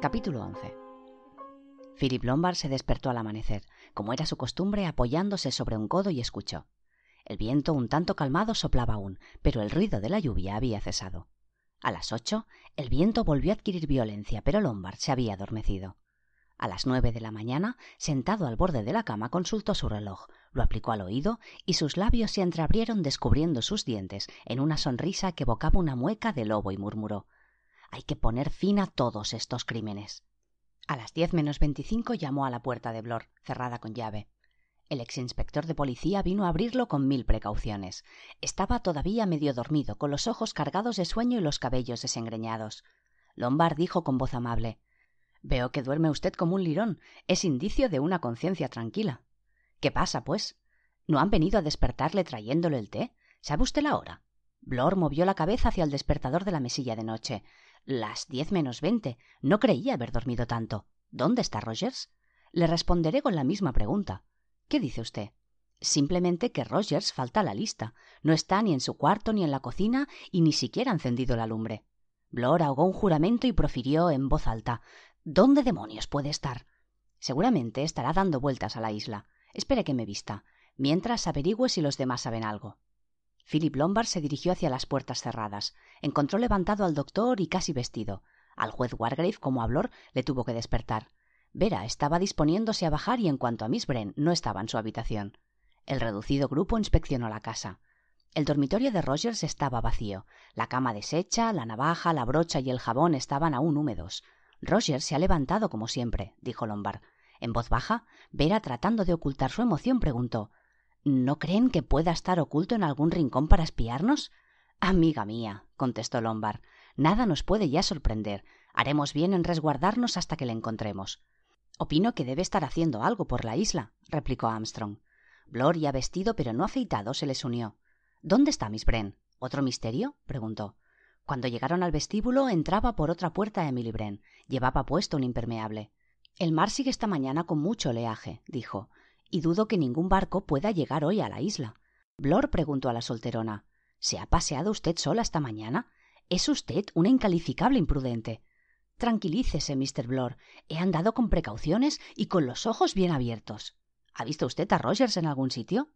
Capítulo 11 Philip Lombard se despertó al amanecer, como era su costumbre, apoyándose sobre un codo y escuchó. El viento un tanto calmado soplaba aún, pero el ruido de la lluvia había cesado. A las ocho, el viento volvió a adquirir violencia, pero Lombard se había adormecido. A las nueve de la mañana, sentado al borde de la cama, consultó su reloj, lo aplicó al oído y sus labios se entreabrieron descubriendo sus dientes en una sonrisa que evocaba una mueca de lobo y murmuró Hay que poner fin a todos estos crímenes. A las diez menos veinticinco llamó a la puerta de Blor, cerrada con llave. El exinspector de policía vino a abrirlo con mil precauciones. Estaba todavía medio dormido, con los ojos cargados de sueño y los cabellos desengreñados. Lombard dijo con voz amable Veo que duerme usted como un lirón. Es indicio de una conciencia tranquila. ¿Qué pasa, pues? ¿No han venido a despertarle trayéndole el té? ¿Sabe usted la hora? Blor movió la cabeza hacia el despertador de la mesilla de noche. Las diez menos veinte. No creía haber dormido tanto. ¿Dónde está Rogers? Le responderé con la misma pregunta. ¿Qué dice usted? Simplemente que Rogers falta a la lista. No está ni en su cuarto ni en la cocina y ni siquiera ha encendido la lumbre. Blor ahogó un juramento y profirió en voz alta ¿Dónde demonios puede estar? Seguramente estará dando vueltas a la isla. Espere que me vista. Mientras averigüe si los demás saben algo. Philip Lombard se dirigió hacia las puertas cerradas. Encontró levantado al doctor y casi vestido. Al juez Wargrave, como habló, le tuvo que despertar. Vera estaba disponiéndose a bajar y en cuanto a Miss Bren no estaba en su habitación. El reducido grupo inspeccionó la casa. El dormitorio de Rogers estaba vacío. La cama deshecha, la navaja, la brocha y el jabón estaban aún húmedos. Roger se ha levantado como siempre, dijo Lombard. En voz baja, Vera, tratando de ocultar su emoción, preguntó ¿No creen que pueda estar oculto en algún rincón para espiarnos? Amiga mía, contestó Lombard, nada nos puede ya sorprender. Haremos bien en resguardarnos hasta que le encontremos. Opino que debe estar haciendo algo por la isla, replicó Armstrong. Blor, ya vestido pero no afeitado, se les unió. ¿Dónde está Miss Bren? ¿Otro misterio? preguntó. Cuando llegaron al vestíbulo, entraba por otra puerta Emily Bren. Llevaba puesto un impermeable. El mar sigue esta mañana con mucho oleaje, dijo, y dudo que ningún barco pueda llegar hoy a la isla. Blor preguntó a la solterona ¿Se ha paseado usted sola esta mañana? Es usted una incalificable imprudente. Tranquilícese, Mr. Blor. He andado con precauciones y con los ojos bien abiertos. ¿Ha visto usted a Rogers en algún sitio?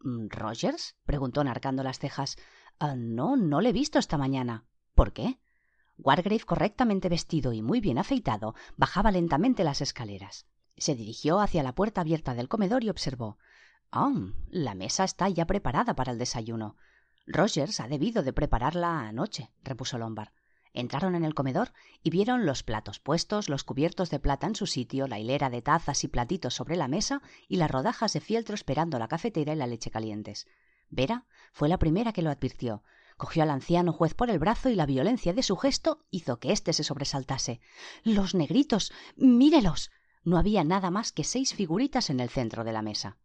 Mm, ¿Rogers? preguntó narcando las cejas. Ah, no, no le he visto esta mañana. ¿Por qué? Wargrave, correctamente vestido y muy bien afeitado, bajaba lentamente las escaleras. Se dirigió hacia la puerta abierta del comedor y observó. Ah, la mesa está ya preparada para el desayuno. Rogers ha debido de prepararla anoche, repuso Lombard. Entraron en el comedor y vieron los platos puestos, los cubiertos de plata en su sitio, la hilera de tazas y platitos sobre la mesa y las rodajas de fieltro esperando la cafetera y la leche calientes. Vera fue la primera que lo advirtió. Cogió al anciano juez por el brazo y la violencia de su gesto hizo que éste se sobresaltase. Los negritos. mírelos. No había nada más que seis figuritas en el centro de la mesa.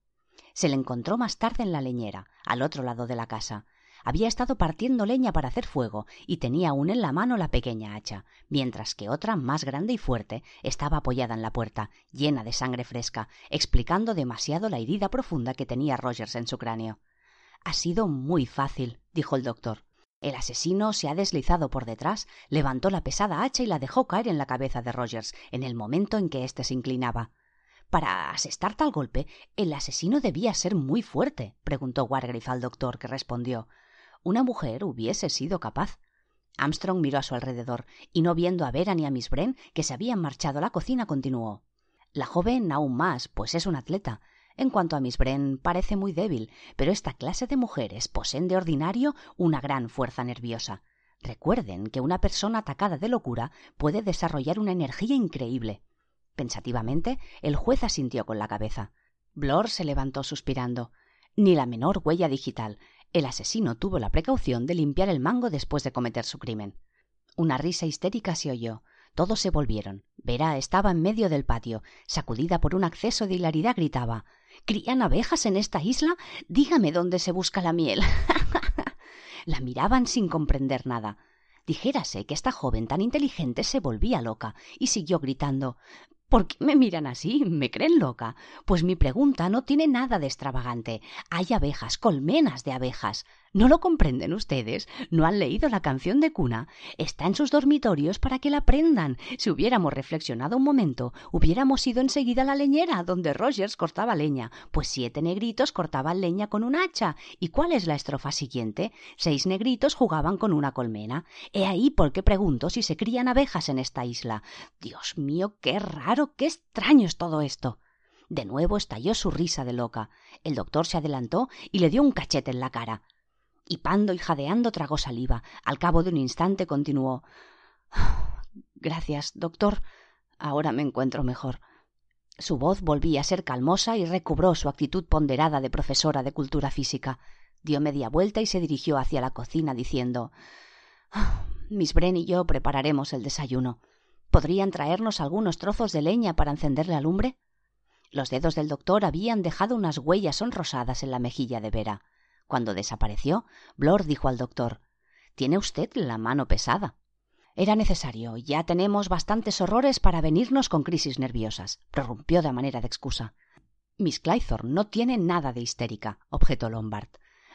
Se le encontró más tarde en la leñera, al otro lado de la casa. Había estado partiendo leña para hacer fuego y tenía aún en la mano la pequeña hacha, mientras que otra, más grande y fuerte, estaba apoyada en la puerta, llena de sangre fresca, explicando demasiado la herida profunda que tenía Rogers en su cráneo. Ha sido muy fácil, dijo el doctor. El asesino se ha deslizado por detrás, levantó la pesada hacha y la dejó caer en la cabeza de Rogers en el momento en que éste se inclinaba. Para asestar tal golpe, el asesino debía ser muy fuerte, preguntó Wargrave al doctor, que respondió Una mujer hubiese sido capaz. Armstrong miró a su alrededor y no viendo a Vera ni a Miss Bren, que se habían marchado a la cocina, continuó La joven aún más, pues es un atleta. En cuanto a Miss Bren, parece muy débil, pero esta clase de mujeres poseen de ordinario una gran fuerza nerviosa. Recuerden que una persona atacada de locura puede desarrollar una energía increíble. Pensativamente, el juez asintió con la cabeza. Blor se levantó suspirando. Ni la menor huella digital. El asesino tuvo la precaución de limpiar el mango después de cometer su crimen. Una risa histérica se oyó. Todos se volvieron. Vera estaba en medio del patio. Sacudida por un acceso de hilaridad, gritaba ¿Crían abejas en esta isla? Dígame dónde se busca la miel. la miraban sin comprender nada. Dijérase que esta joven tan inteligente se volvía loca y siguió gritando ¿Por qué me miran así? ¿Me creen loca? Pues mi pregunta no tiene nada de extravagante. Hay abejas, colmenas de abejas. ¿No lo comprenden ustedes? ¿No han leído la canción de cuna? Está en sus dormitorios para que la aprendan. Si hubiéramos reflexionado un momento, hubiéramos ido enseguida a la leñera, donde Rogers cortaba leña, pues siete negritos cortaban leña con un hacha. ¿Y cuál es la estrofa siguiente? Seis negritos jugaban con una colmena. He ahí por qué pregunto si se crían abejas en esta isla. Dios mío, qué raro, qué extraño es todo esto. De nuevo estalló su risa de loca. El doctor se adelantó y le dio un cachete en la cara. Hipando y jadeando tragó saliva. Al cabo de un instante continuó Gracias, doctor. Ahora me encuentro mejor. Su voz volvía a ser calmosa y recobró su actitud ponderada de profesora de cultura física. Dio media vuelta y se dirigió hacia la cocina diciendo Miss Bren y yo prepararemos el desayuno. ¿Podrían traernos algunos trozos de leña para encender la lumbre? Los dedos del doctor habían dejado unas huellas sonrosadas en la mejilla de Vera. Cuando desapareció, Blor dijo al doctor Tiene usted la mano pesada. Era necesario. Ya tenemos bastantes horrores para venirnos con crisis nerviosas, prorrumpió de manera de excusa. Miss Claythorne no tiene nada de histérica, objetó Lombard.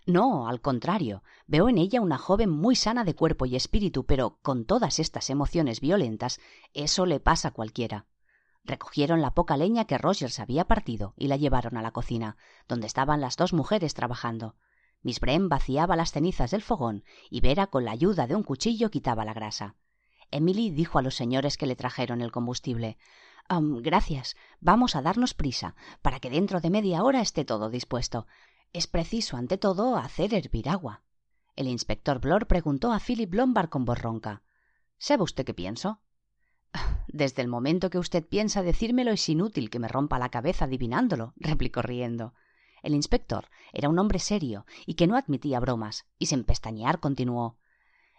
No, al contrario, veo en ella una joven muy sana de cuerpo y espíritu, pero con todas estas emociones violentas, eso le pasa a cualquiera. Recogieron la poca leña que Rogers había partido y la llevaron a la cocina, donde estaban las dos mujeres trabajando. Miss Bren vaciaba las cenizas del fogón y Vera con la ayuda de un cuchillo quitaba la grasa. Emily dijo a los señores que le trajeron el combustible Gracias. Vamos a darnos prisa, para que dentro de media hora esté todo dispuesto. Es preciso, ante todo, hacer hervir agua. El inspector Blor preguntó a Philip Lombard con voz ronca ¿Sabe usted qué pienso? Desde el momento que usted piensa decírmelo es inútil que me rompa la cabeza adivinándolo, replicó riendo. El inspector era un hombre serio y que no admitía bromas, y sin pestañear continuó.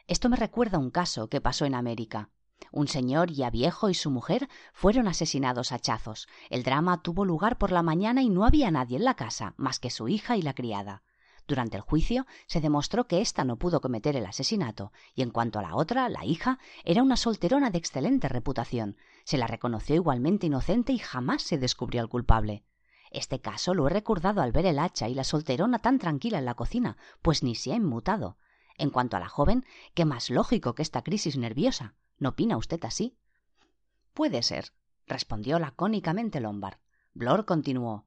Esto me recuerda un caso que pasó en América. Un señor ya viejo y su mujer fueron asesinados a hachazos. El drama tuvo lugar por la mañana y no había nadie en la casa más que su hija y la criada. Durante el juicio se demostró que ésta no pudo cometer el asesinato, y en cuanto a la otra, la hija, era una solterona de excelente reputación. Se la reconoció igualmente inocente y jamás se descubrió al culpable. Este caso lo he recordado al ver el hacha y la solterona tan tranquila en la cocina, pues ni se ha inmutado. En cuanto a la joven, qué más lógico que esta crisis nerviosa. ¿No opina usted así? Puede ser, respondió lacónicamente Lombard. Blor continuó.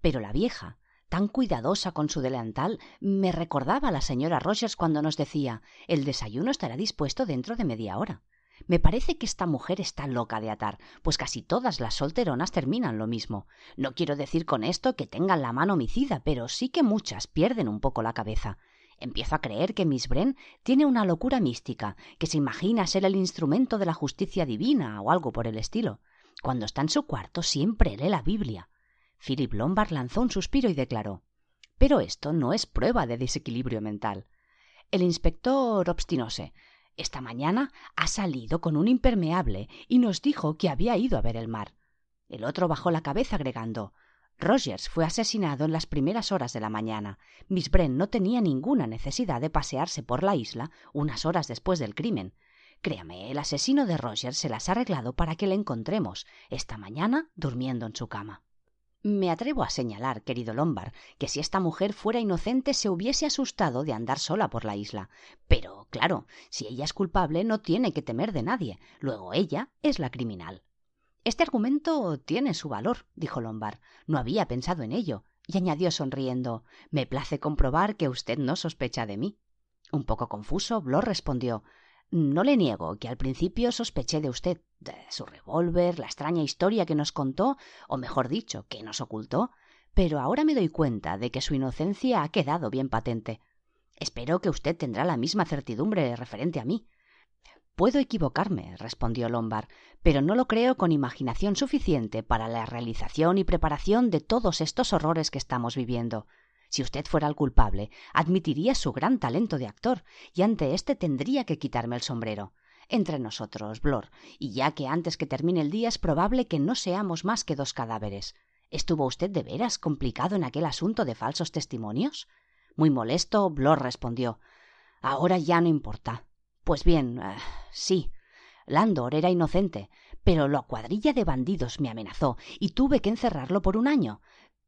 Pero la vieja, tan cuidadosa con su delantal, me recordaba a la señora Rogers cuando nos decía el desayuno estará dispuesto dentro de media hora. Me parece que esta mujer está loca de atar, pues casi todas las solteronas terminan lo mismo. No quiero decir con esto que tengan la mano homicida, pero sí que muchas pierden un poco la cabeza. Empiezo a creer que Miss Bren tiene una locura mística, que se imagina ser el instrumento de la justicia divina o algo por el estilo. Cuando está en su cuarto siempre lee la Biblia. Philip Lombard lanzó un suspiro y declaró Pero esto no es prueba de desequilibrio mental. El inspector obstinóse. Esta mañana ha salido con un impermeable y nos dijo que había ido a ver el mar. El otro bajó la cabeza agregando Rogers fue asesinado en las primeras horas de la mañana. Miss Bren no tenía ninguna necesidad de pasearse por la isla unas horas después del crimen. Créame, el asesino de Rogers se las ha arreglado para que le encontremos esta mañana durmiendo en su cama. Me atrevo a señalar, querido Lombard, que si esta mujer fuera inocente se hubiese asustado de andar sola por la isla. Pero, claro, si ella es culpable no tiene que temer de nadie. Luego ella es la criminal. Este argumento tiene su valor, dijo Lombard. No había pensado en ello. Y añadió sonriendo Me place comprobar que usted no sospecha de mí. Un poco confuso, Blor respondió no le niego que al principio sospeché de usted, de su revólver, la extraña historia que nos contó, o mejor dicho, que nos ocultó, pero ahora me doy cuenta de que su inocencia ha quedado bien patente. Espero que usted tendrá la misma certidumbre referente a mí. Puedo equivocarme, respondió Lombard, pero no lo creo con imaginación suficiente para la realización y preparación de todos estos horrores que estamos viviendo. Si usted fuera el culpable, admitiría su gran talento de actor, y ante éste tendría que quitarme el sombrero. Entre nosotros, Blor, y ya que antes que termine el día es probable que no seamos más que dos cadáveres. ¿Estuvo usted de veras complicado en aquel asunto de falsos testimonios? Muy molesto, Blor respondió. Ahora ya no importa. Pues bien, uh, sí. Landor era inocente, pero la cuadrilla de bandidos me amenazó y tuve que encerrarlo por un año.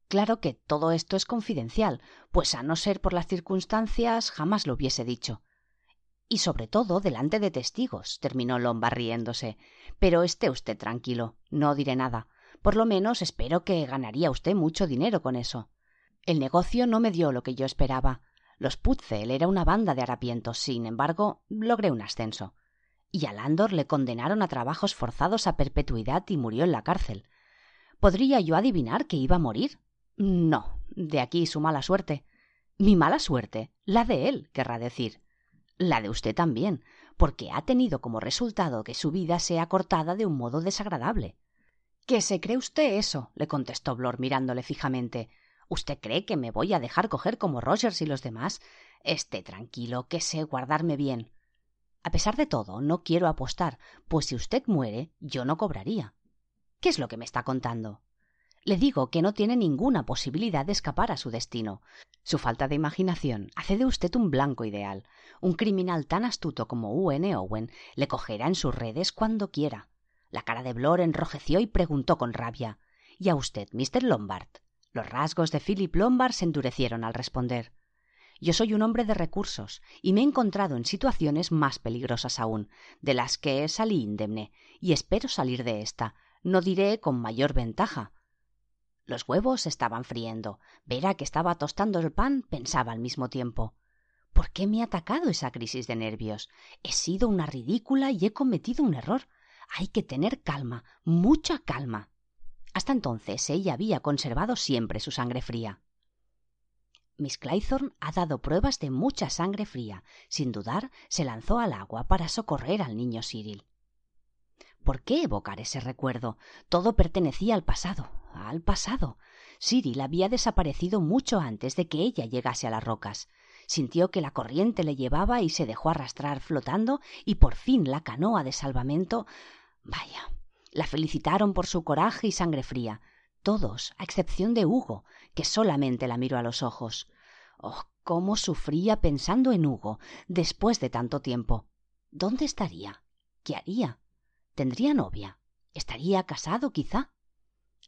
Claro que todo esto es confidencial, pues a no ser por las circunstancias jamás lo hubiese dicho. Y sobre todo delante de testigos, terminó Lomba riéndose. Pero esté usted tranquilo, no diré nada. Por lo menos espero que ganaría usted mucho dinero con eso. El negocio no me dio lo que yo esperaba. Los Putzel era una banda de harapientos, sin embargo, logré un ascenso. Y a Landor le condenaron a trabajos forzados a perpetuidad y murió en la cárcel. ¿Podría yo adivinar que iba a morir? No, de aquí su mala suerte. Mi mala suerte, la de él, querrá decir. La de usted también, porque ha tenido como resultado que su vida sea cortada de un modo desagradable. ¿Qué se cree usted eso? le contestó Blor mirándole fijamente. ¿Usted cree que me voy a dejar coger como Rogers y los demás? Esté tranquilo, que sé guardarme bien. A pesar de todo, no quiero apostar, pues si usted muere, yo no cobraría. ¿Qué es lo que me está contando? Le digo que no tiene ninguna posibilidad de escapar a su destino. Su falta de imaginación hace de usted un blanco ideal. Un criminal tan astuto como U.N. Owen le cogerá en sus redes cuando quiera. La cara de Blor enrojeció y preguntó con rabia. ¿Y a usted, Mr. Lombard? Los rasgos de Philip Lombard se endurecieron al responder. Yo soy un hombre de recursos y me he encontrado en situaciones más peligrosas aún, de las que salí indemne, y espero salir de esta, no diré con mayor ventaja. Los huevos estaban friendo. Vera, que estaba tostando el pan, pensaba al mismo tiempo. ¿Por qué me ha atacado esa crisis de nervios? He sido una ridícula y he cometido un error. Hay que tener calma, mucha calma. Hasta entonces ella había conservado siempre su sangre fría. Miss Claythorne ha dado pruebas de mucha sangre fría. Sin dudar, se lanzó al agua para socorrer al niño Cyril. ¿Por qué evocar ese recuerdo? Todo pertenecía al pasado, al pasado. Cyril había desaparecido mucho antes de que ella llegase a las rocas. Sintió que la corriente le llevaba y se dejó arrastrar flotando y por fin la canoa de salvamento. Vaya, la felicitaron por su coraje y sangre fría, todos, a excepción de Hugo, que solamente la miró a los ojos. Oh, cómo sufría pensando en Hugo, después de tanto tiempo. ¿Dónde estaría? ¿Qué haría? ¿Tendría novia? ¿Estaría casado, quizá?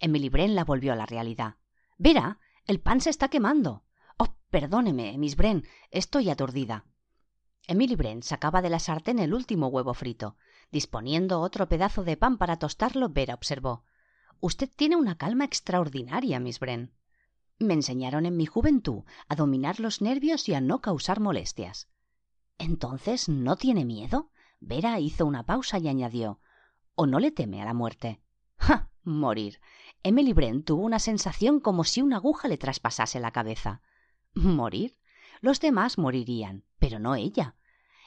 Emily Bren la volvió a la realidad. Vera, el pan se está quemando. Oh, perdóneme, Miss Bren, estoy aturdida. Emily Bren sacaba de la sartén el último huevo frito. Disponiendo otro pedazo de pan para tostarlo, Vera observó. Usted tiene una calma extraordinaria, Miss Bren. Me enseñaron en mi juventud a dominar los nervios y a no causar molestias. Entonces, ¿no tiene miedo? Vera hizo una pausa y añadió ¿O no le teme a la muerte? ¡Ja! Morir. Emily Brent tuvo una sensación como si una aguja le traspasase la cabeza. ¿Morir? Los demás morirían, pero no ella.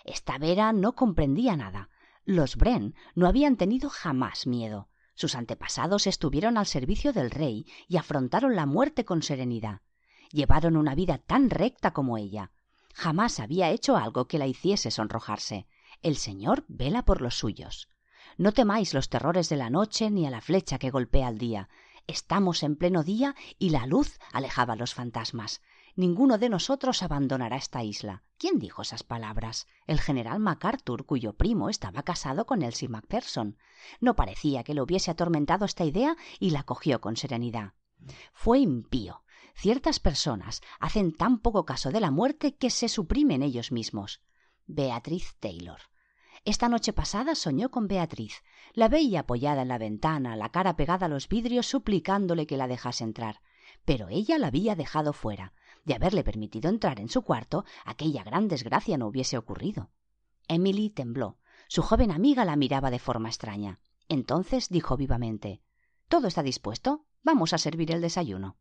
Esta Vera no comprendía nada. Los Bren no habían tenido jamás miedo. Sus antepasados estuvieron al servicio del rey y afrontaron la muerte con serenidad. Llevaron una vida tan recta como ella. Jamás había hecho algo que la hiciese sonrojarse. El Señor vela por los suyos. No temáis los terrores de la noche ni a la flecha que golpea al día. Estamos en pleno día y la luz alejaba los fantasmas. Ninguno de nosotros abandonará esta isla. ¿Quién dijo esas palabras? El general MacArthur, cuyo primo estaba casado con Elsie Macpherson. No parecía que le hubiese atormentado esta idea y la cogió con serenidad. Fue impío. Ciertas personas hacen tan poco caso de la muerte que se suprimen ellos mismos. Beatriz Taylor. Esta noche pasada soñó con Beatriz. La veía apoyada en la ventana, la cara pegada a los vidrios, suplicándole que la dejase entrar. Pero ella la había dejado fuera de haberle permitido entrar en su cuarto, aquella gran desgracia no hubiese ocurrido. Emily tembló. Su joven amiga la miraba de forma extraña. Entonces dijo vivamente Todo está dispuesto. Vamos a servir el desayuno.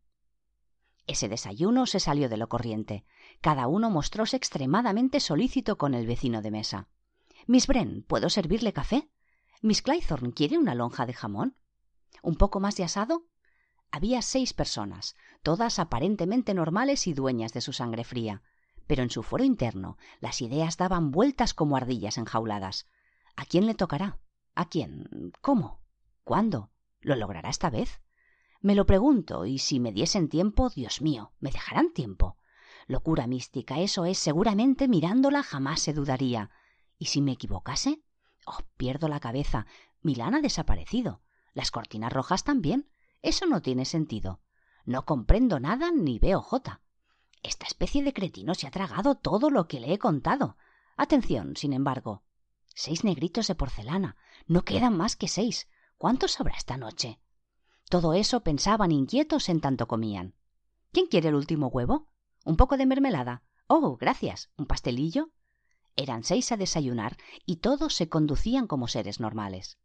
Ese desayuno se salió de lo corriente. Cada uno mostróse extremadamente solícito con el vecino de mesa. Miss Bren, ¿puedo servirle café? Miss Claythorne, ¿quiere una lonja de jamón? ¿Un poco más de asado? Había seis personas, todas aparentemente normales y dueñas de su sangre fría, pero en su foro interno las ideas daban vueltas como ardillas enjauladas. ¿A quién le tocará? ¿A quién? ¿Cómo? ¿Cuándo? ¿Lo logrará esta vez? Me lo pregunto, y si me diesen tiempo, Dios mío, ¿me dejarán tiempo? Locura mística, eso es, seguramente mirándola jamás se dudaría. ¿Y si me equivocase? Oh, pierdo la cabeza. Milán ha desaparecido. Las cortinas rojas también. Eso no tiene sentido. No comprendo nada ni veo jota. Esta especie de cretino se ha tragado todo lo que le he contado. Atención, sin embargo. Seis negritos de porcelana. No quedan más que seis. ¿Cuántos habrá esta noche? Todo eso pensaban inquietos en tanto comían. ¿Quién quiere el último huevo? ¿Un poco de mermelada? Oh, gracias. ¿Un pastelillo? Eran seis a desayunar y todos se conducían como seres normales.